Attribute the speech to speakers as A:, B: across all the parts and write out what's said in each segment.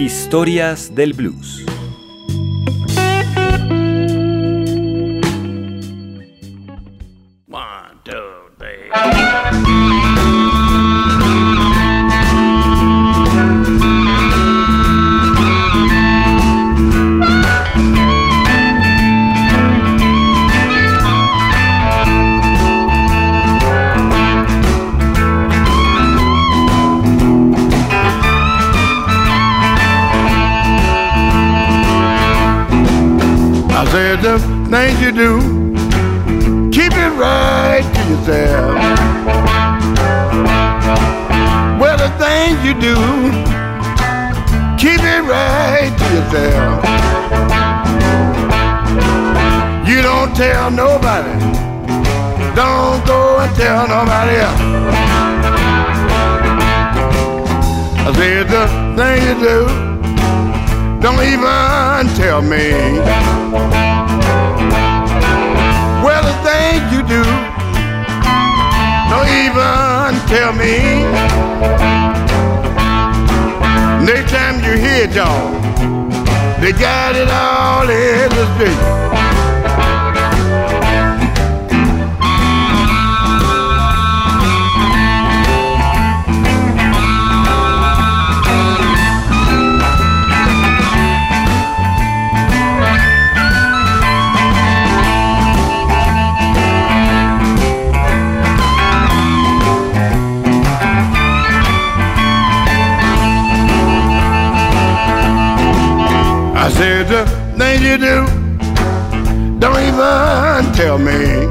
A: Historias del Blues.
B: Tell nobody. Don't go and tell nobody else. I said the thing you do, don't even tell me things you do. Don't even tell me. Next time you hear it, y'all, they got it all in the street. Things you do, don't even tell me.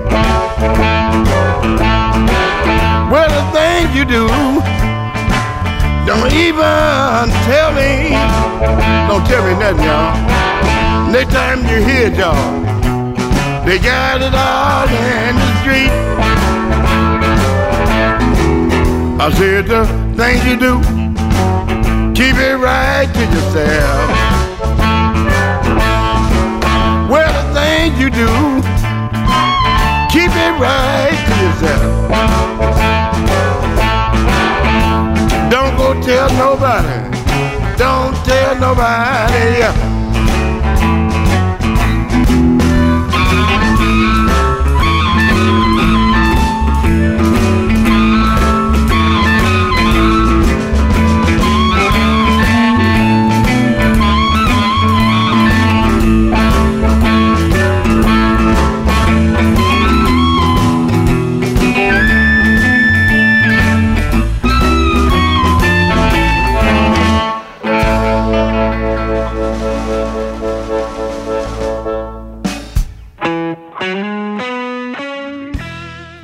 B: Well, the things you do, don't even tell me. Don't tell me nothing, y'all. Next time you hear it, y'all, they got it all in the street. I said the things you do, keep it right to yourself. You do, keep it right to yourself. Don't go tell nobody. Don't tell nobody.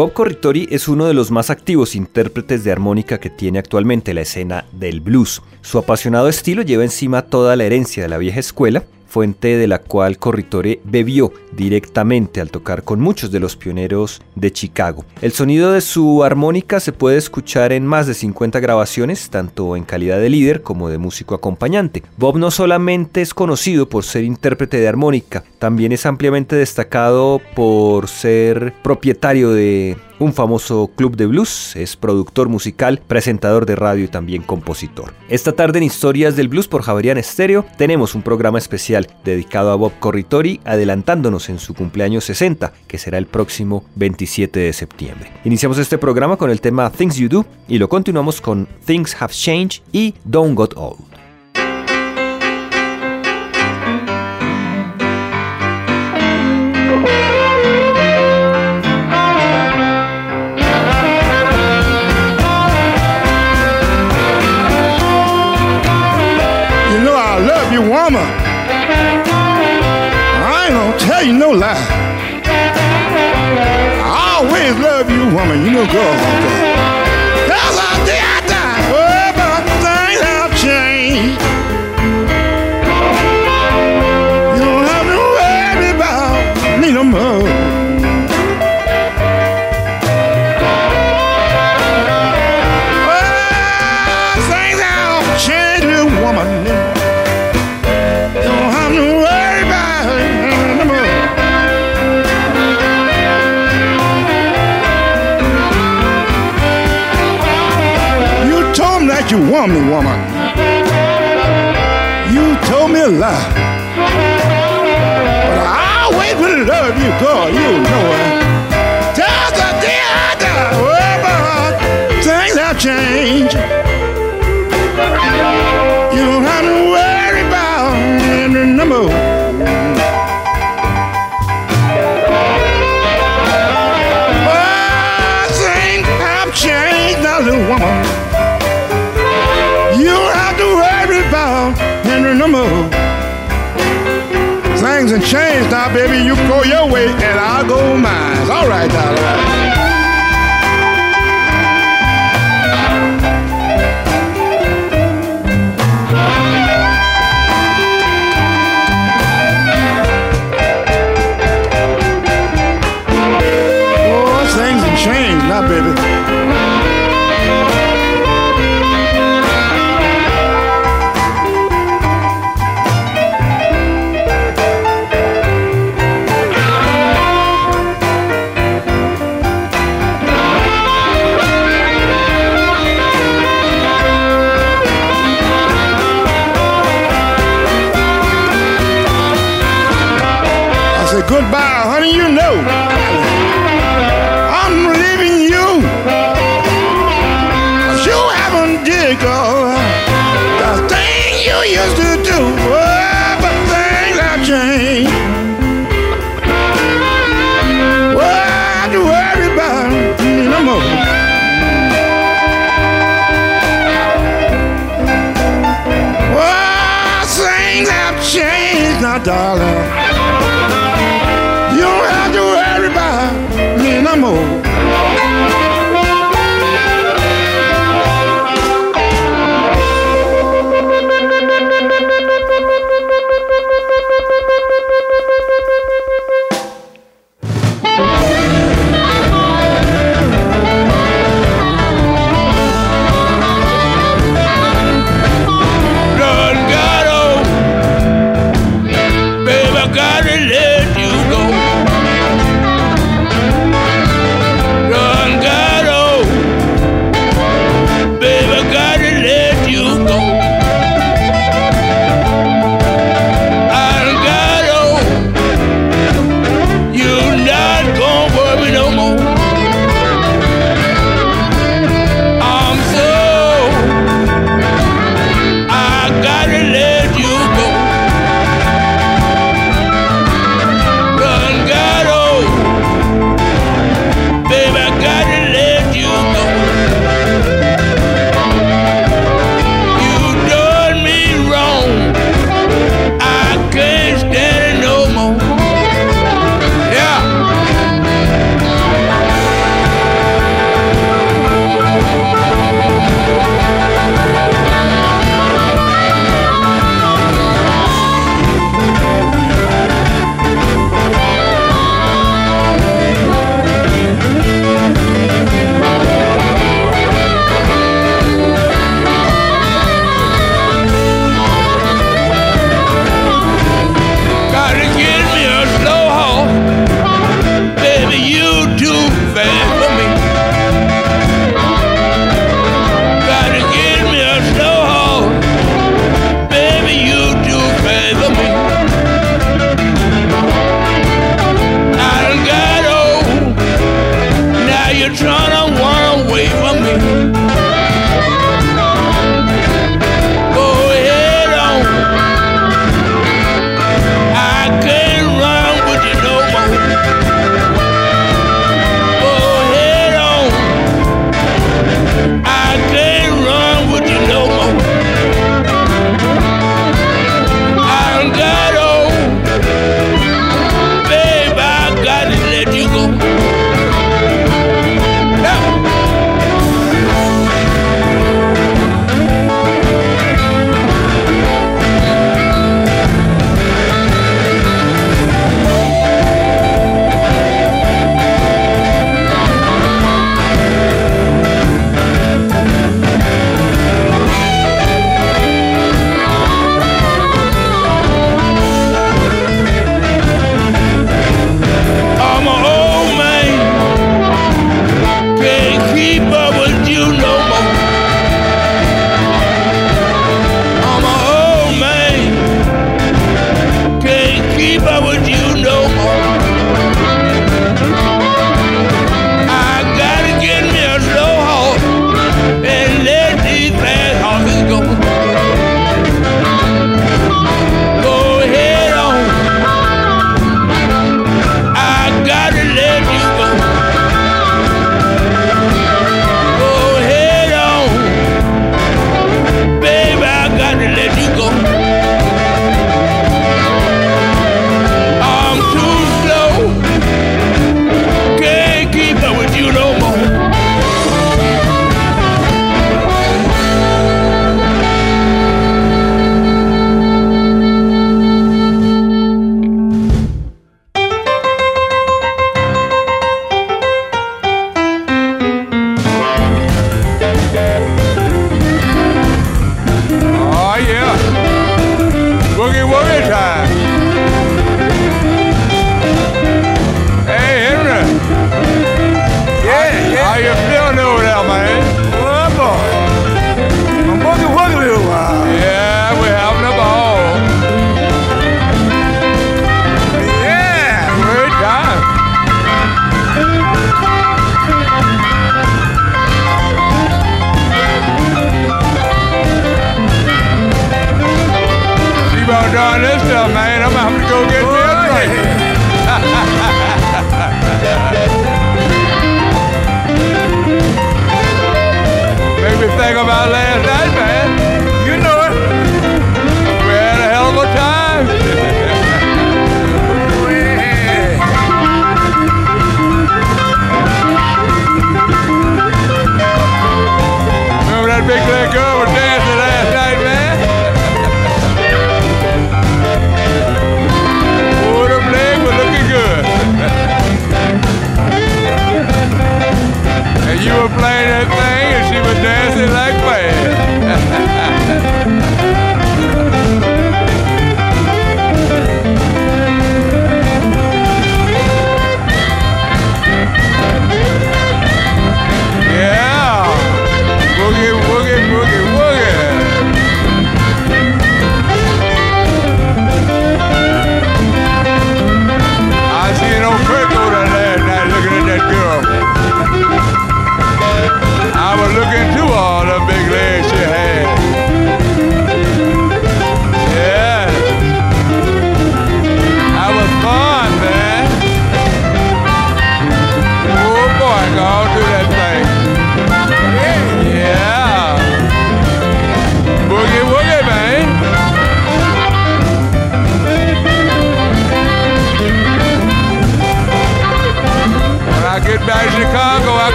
A: Bob Corritori es uno de los más activos intérpretes de armónica que tiene actualmente la escena del blues. Su apasionado estilo lleva encima toda la herencia de la vieja escuela fuente de la cual Corritore bebió directamente al tocar con muchos de los pioneros de Chicago. El sonido de su armónica se puede escuchar en más de 50 grabaciones, tanto en calidad de líder como de músico acompañante. Bob no solamente es conocido por ser intérprete de armónica, también es ampliamente destacado por ser propietario de un famoso club de blues, es productor musical, presentador de radio y también compositor. Esta tarde en Historias del Blues por Javerian Estéreo tenemos un programa especial dedicado a Bob Corritori, adelantándonos en su cumpleaños 60, que será el próximo 27 de septiembre. Iniciamos este programa con el tema Things You Do y lo continuamos con Things Have Changed y Don't Got Old.
B: Tell you no lie. I always love you, woman. You know, girl. harm me, woman. You told me a lie. But I always will love you, God. change now, baby. You go your darling.
C: You don't have to worry about me no more.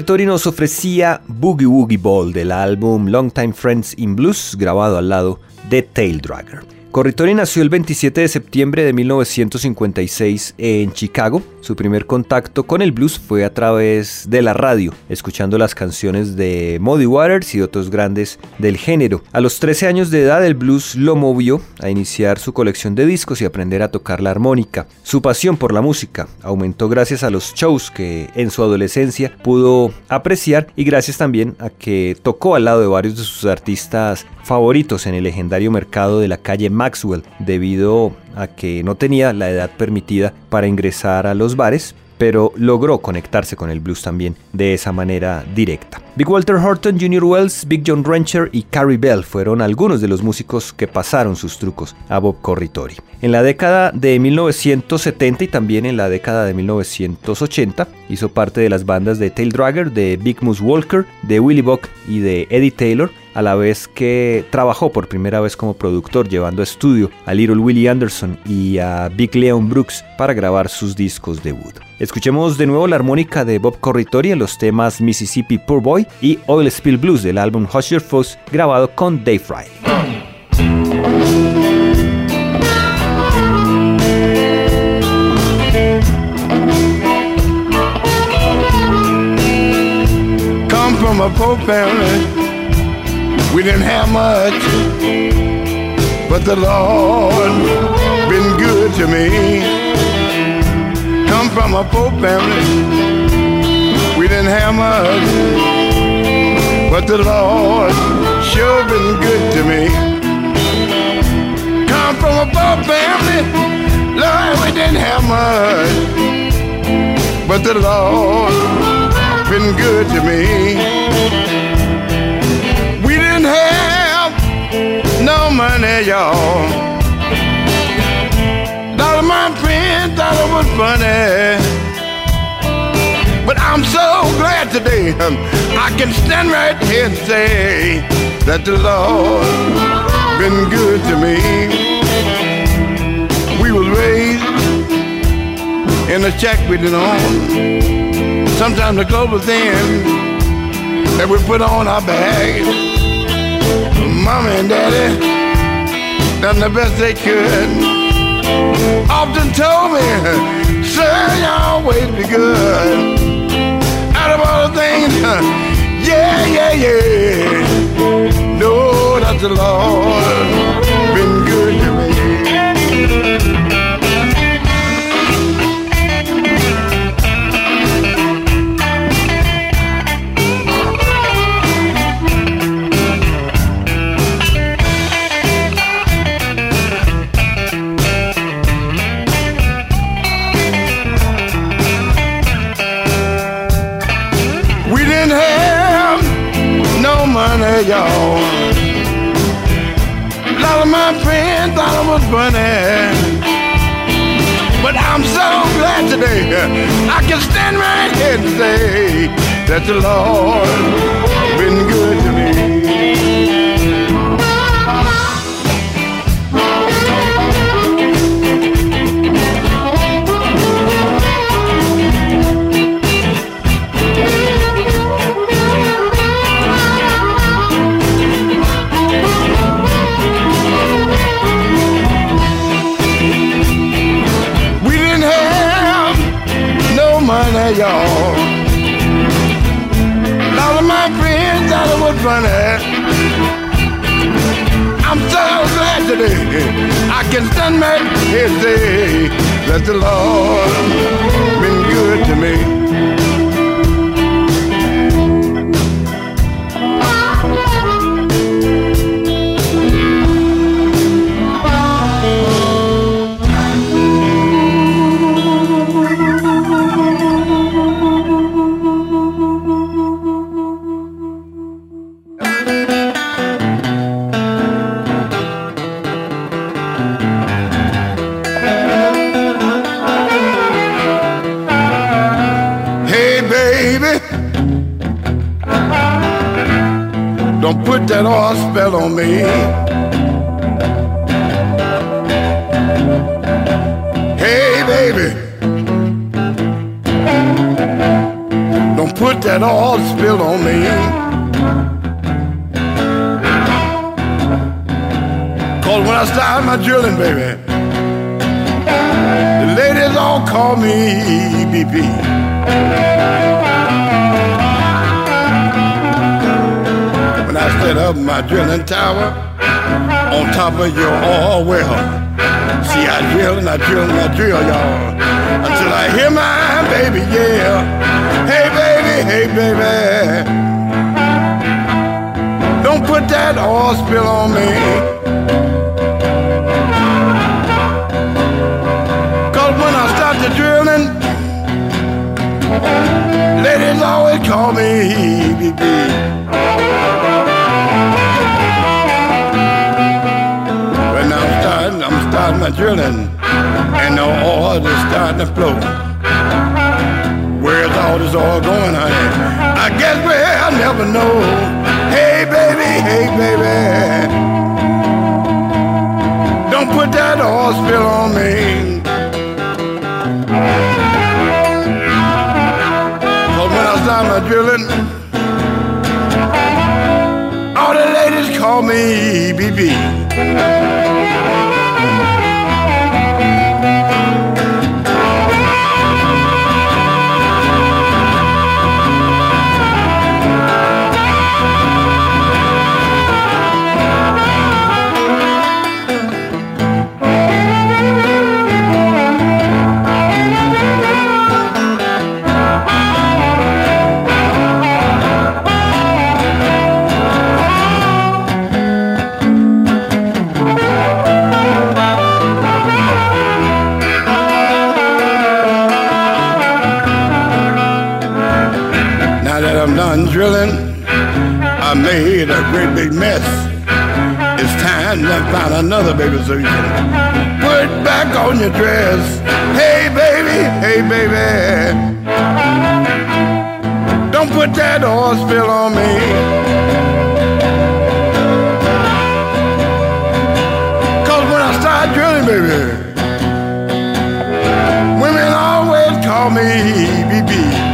A: Bob Corritori nos ofrecía Boogie Woogie Ball del álbum Longtime Friends in Blues grabado al lado de Tail Dragger. Corritori nació el 27 de septiembre de 1956 en Chicago. Su primer contacto con el blues fue a través de la radio, escuchando las canciones de Muddy Waters y otros grandes del género. A los 13 años de edad el blues lo movió a iniciar su colección de discos y aprender a tocar la armónica. Su pasión por la música aumentó gracias a los shows que en su adolescencia pudo apreciar y gracias también a que tocó al lado de varios de sus artistas favoritos en el legendario mercado de la calle Maxwell debido a que no tenía la edad permitida para ingresar a los bares, pero logró conectarse con el blues también de esa manera directa. Big Walter Horton, Junior Wells, Big John Rancher y Carrie Bell fueron algunos de los músicos que pasaron sus trucos a Bob Corritori. En la década de 1970 y también en la década de 1980 hizo parte de las bandas de Tail Dragger, de Big Moose Walker, de Willie Buck y de Eddie Taylor, a la vez que trabajó por primera vez como productor, llevando a estudio a Little Willie Anderson y a Big Leon Brooks para grabar sus discos debut. Escuchemos de nuevo la armónica de Bob Corritori en los temas Mississippi Poor Boy y Oil Spill Blues del álbum Hush Your Foes, grabado con Dave Riley.
B: from a poor family We didn't have much, but the Lord been good to me. Come from a poor family. We didn't have much, but the Lord sure been good to me. Come from a poor family. Lord, we didn't have much, but the Lord been good to me. Money, y'all. Lot my friends thought it was funny. But I'm so glad today I can stand right here and say that the Lord been good to me. We was raised in a shack we didn't own. Sometimes the clothes was thin that we put on our bags. Mama and daddy done the best they could. Often told me, son, you always be good. Out of all the things, yeah, yeah, yeah. Know that the Lord A lot of my friends thought it was funny. But I'm so glad today I can stand right here and say that the Lord been good to me. Set up my drilling tower on top of your oil well. See, I drill and I drill and I drill, y'all, until I hear my baby yell. Hey, baby, hey, baby. Don't put that oil spill on me. Cause when I start the drilling, ladies always call me BB. Drilling, and the oil is starting to flow. Where's all this oil going, honey? I guess I never know. Hey, baby, hey, baby. Don't put that oil spill on me. Cause when I start my drilling, all the ladies call me BB. I made a great big mess. It's time to find another baby so you can put back on your dress. Hey baby, hey baby. Don't put that oil spill on me. Cause when I start drilling, baby, women always call me BB.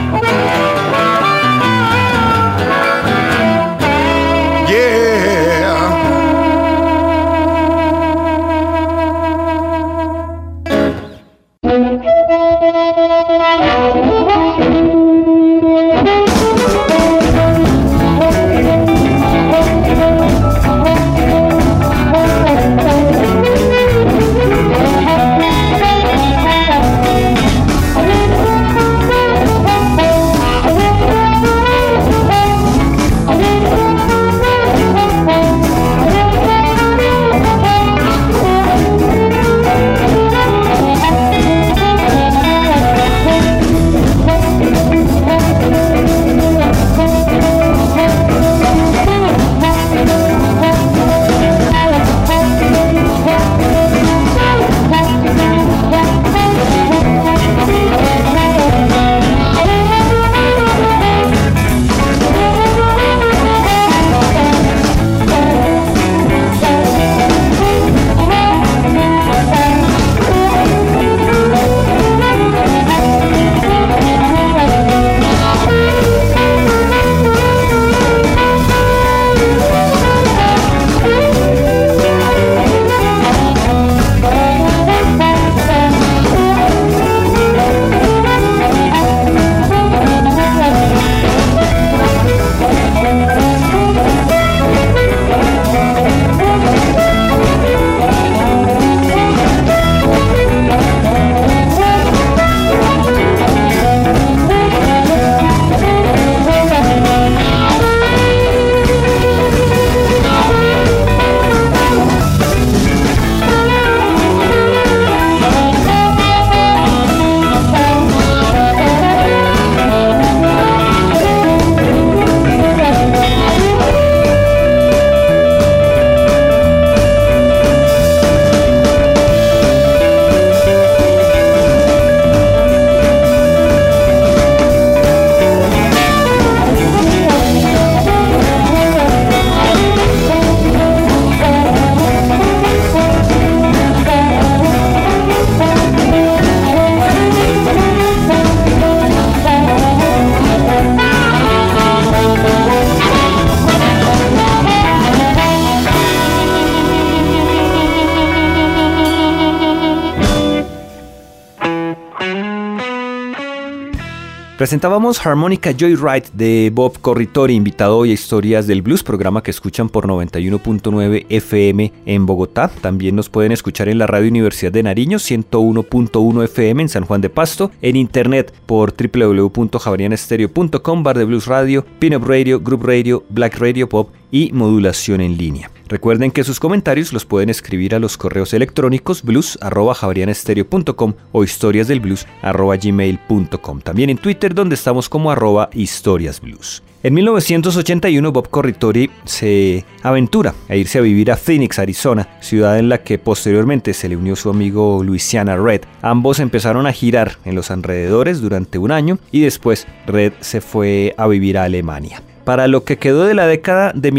A: Presentábamos Harmonica Joyride de Bob Corritori, invitado hoy a Historias del Blues, programa que escuchan por 91.9 FM en Bogotá. También nos pueden escuchar en la Radio Universidad de Nariño, 101.1 FM en San Juan de Pasto, en internet por www.javarianestereo.com, Bar de Blues Radio, Pinup Radio, Group Radio, Black Radio Pop y modulación en línea. Recuerden que sus comentarios los pueden escribir a los correos electrónicos blues.javarianestereo.com o historiasdelblues.gmail.com. También en Twitter donde estamos como arroba historiasblues. En 1981 Bob Corritori se aventura a irse a vivir a Phoenix, Arizona, ciudad en la que posteriormente se le unió su amigo Louisiana Red. Ambos empezaron a girar en los alrededores durante un año y después Red se fue a vivir a Alemania. Para lo que quedó de la década de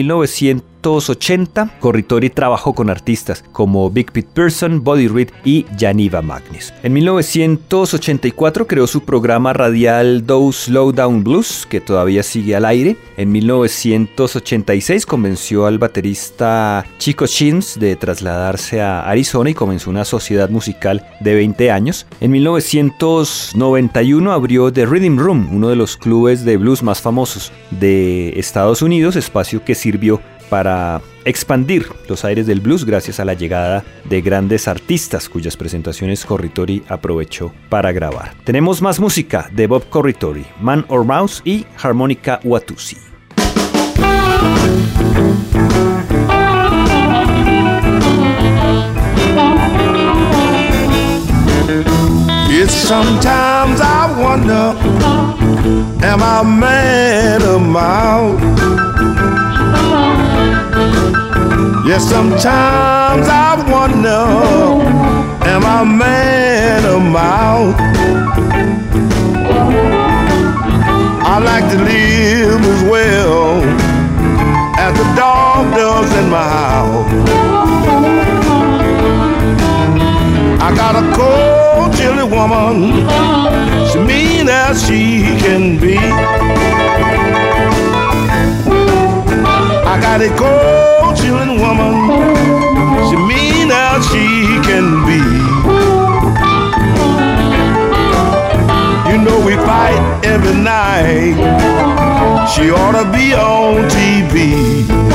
A: 1980, Corritori trabajó con artistas como Big Pete Pearson, Buddy Reed y Janiva Magnus. En 1984 creó su programa radial Do Slow Down Blues, que todavía sigue al aire. En 1986 convenció al baterista Chico Shins de trasladarse a Arizona y comenzó una sociedad musical de 20 años. En 1991 abrió The Rhythm Room, uno de los clubes de blues más famosos de Estados Unidos, espacio que sirvió para expandir los aires del blues gracias a la llegada de grandes artistas cuyas presentaciones Corritori aprovechó para grabar. Tenemos más música de Bob Corritori, Man or Mouse y Harmonica Watusi.
B: Yeah, sometimes I wonder, am I
D: man or mouth? She ought to be on TV.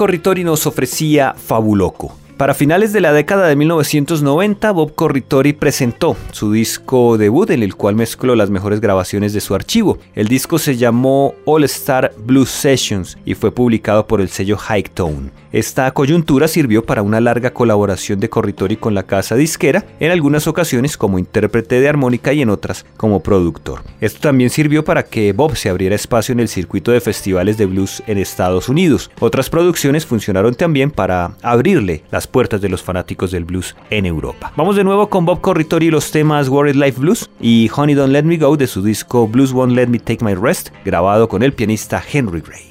D: Mild?
A: Corritori nos ofrecía Fabuloco. Para finales de la década de 1990, Bob Corritori presentó su disco debut en el cual mezcló las mejores grabaciones de su archivo. El disco se llamó All Star Blues Sessions y fue publicado por el sello High Tone. Esta coyuntura sirvió para una larga colaboración de Corritori con la casa disquera, en algunas ocasiones como intérprete de armónica y en otras como productor. Esto también sirvió para que Bob se abriera espacio en el circuito de festivales de blues en Estados Unidos. Otras producciones funcionaron también para abrirle las puertas de los fanáticos del blues en Europa. Vamos de nuevo con Bob Corritori y los temas Worried Life Blues y Honey Don't Let Me Go de su disco Blues Won't Let Me Take My Rest, grabado con el pianista Henry Gray.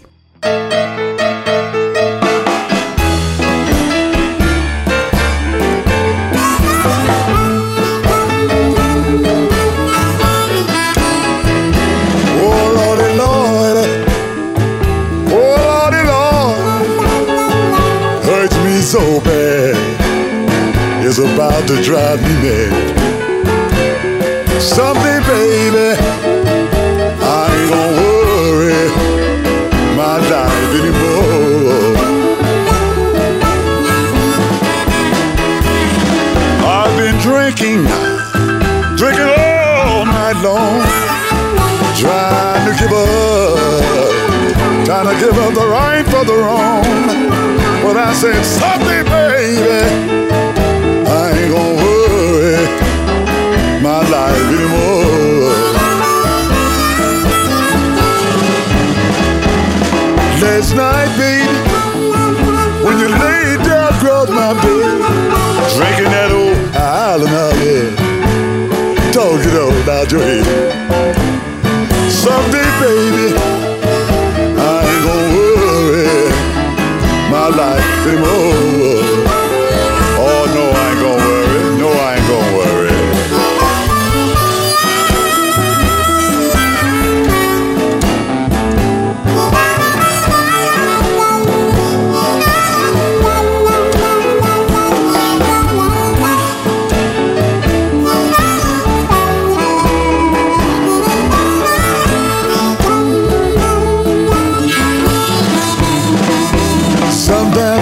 E: about to drive me mad. Someday, baby, I ain't gonna worry my life anymore. I've been drinking, drinking all night long, trying to give up, trying to give up the right for the wrong. But I said, someday, baby, Last night, baby, when you laid down across my bed, drinking that old island out there, talking about your head. Someday, baby. my life anymore. Oh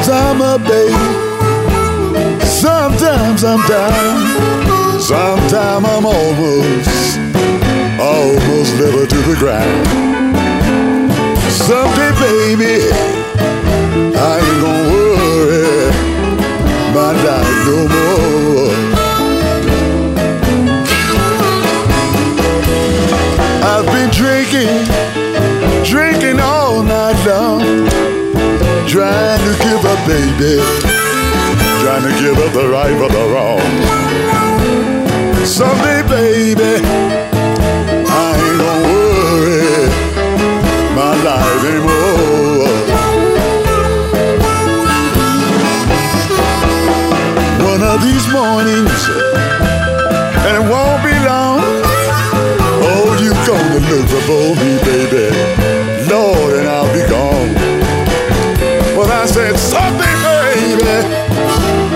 E: Sometimes I'm down, sometimes I'm almost, almost level to the ground. Someday, baby, I ain't gonna worry my life no more. I've been drinking, drinking all night long, trying to give up, baby trying to give up the right for the wrong. Someday, baby, I ain't gonna worry my life anymore. One of these mornings, and it won't be long. Oh, you gonna look for me, baby. Said, someday, baby.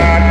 B: God.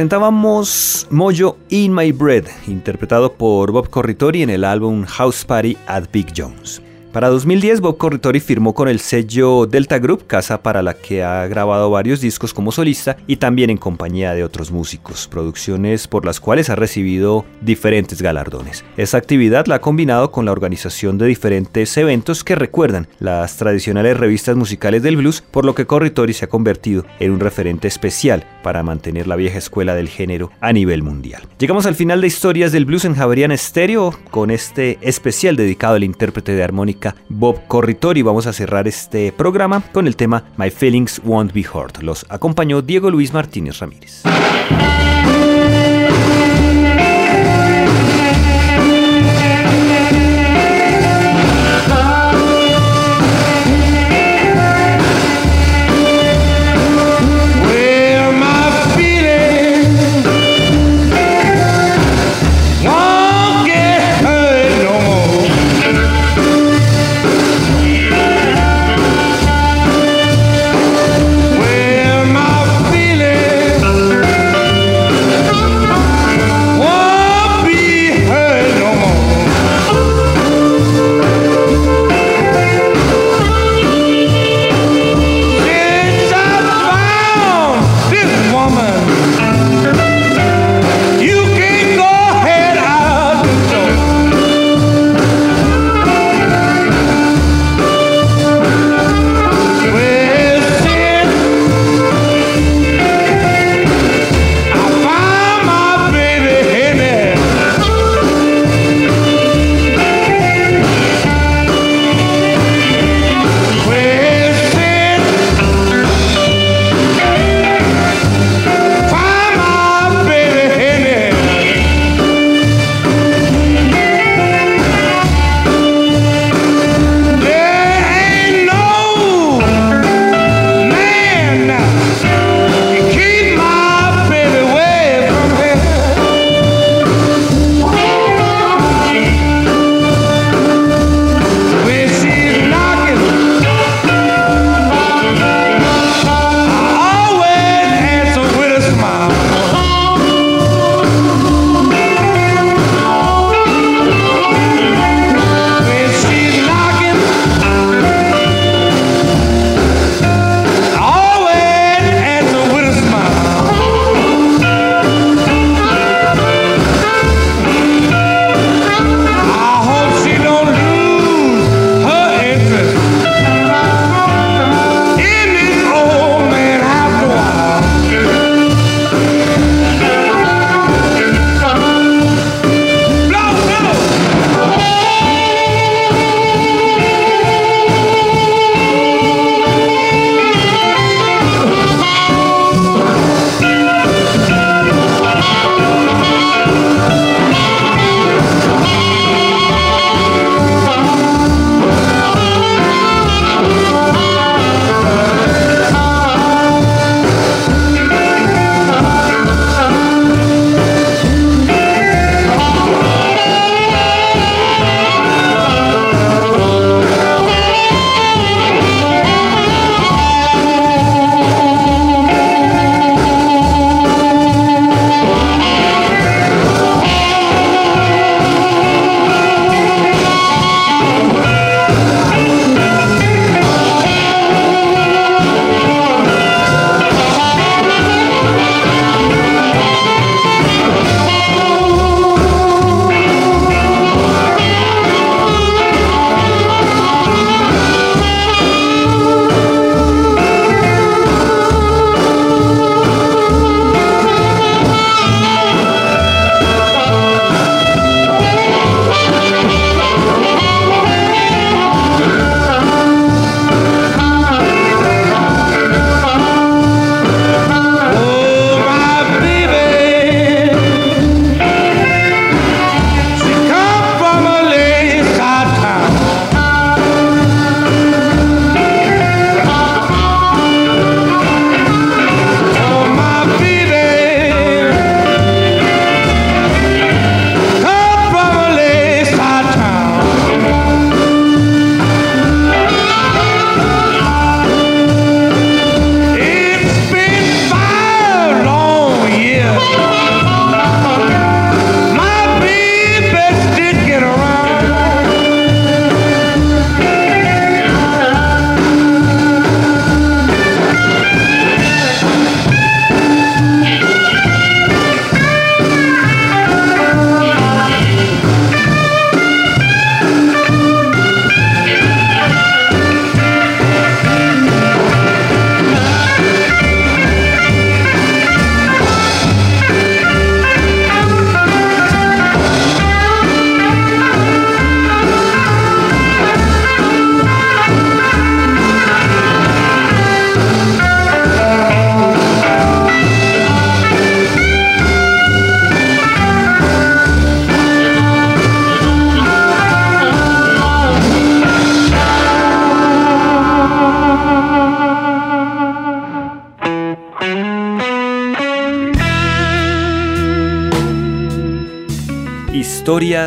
A: Presentábamos Mojo in My Bread, interpretado por Bob Corritori en el álbum House Party at Big Jones. Para 2010, Bob Corritori firmó con el sello Delta Group, casa para la que ha grabado varios discos como solista y también en compañía de otros músicos, producciones por las cuales ha recibido diferentes galardones. Esta actividad la ha combinado con la organización de diferentes eventos que recuerdan las tradicionales revistas musicales del blues, por lo que Corritori se ha convertido en un referente especial para mantener la vieja escuela del género a nivel mundial. Llegamos al final de Historias del Blues en Javerian Stereo con este especial dedicado al intérprete de armónica Bob Corritori. Vamos a cerrar este programa con el tema My Feelings Won't Be Hurt. Los acompañó Diego Luis Martínez Ramírez.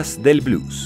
A: Del Blues.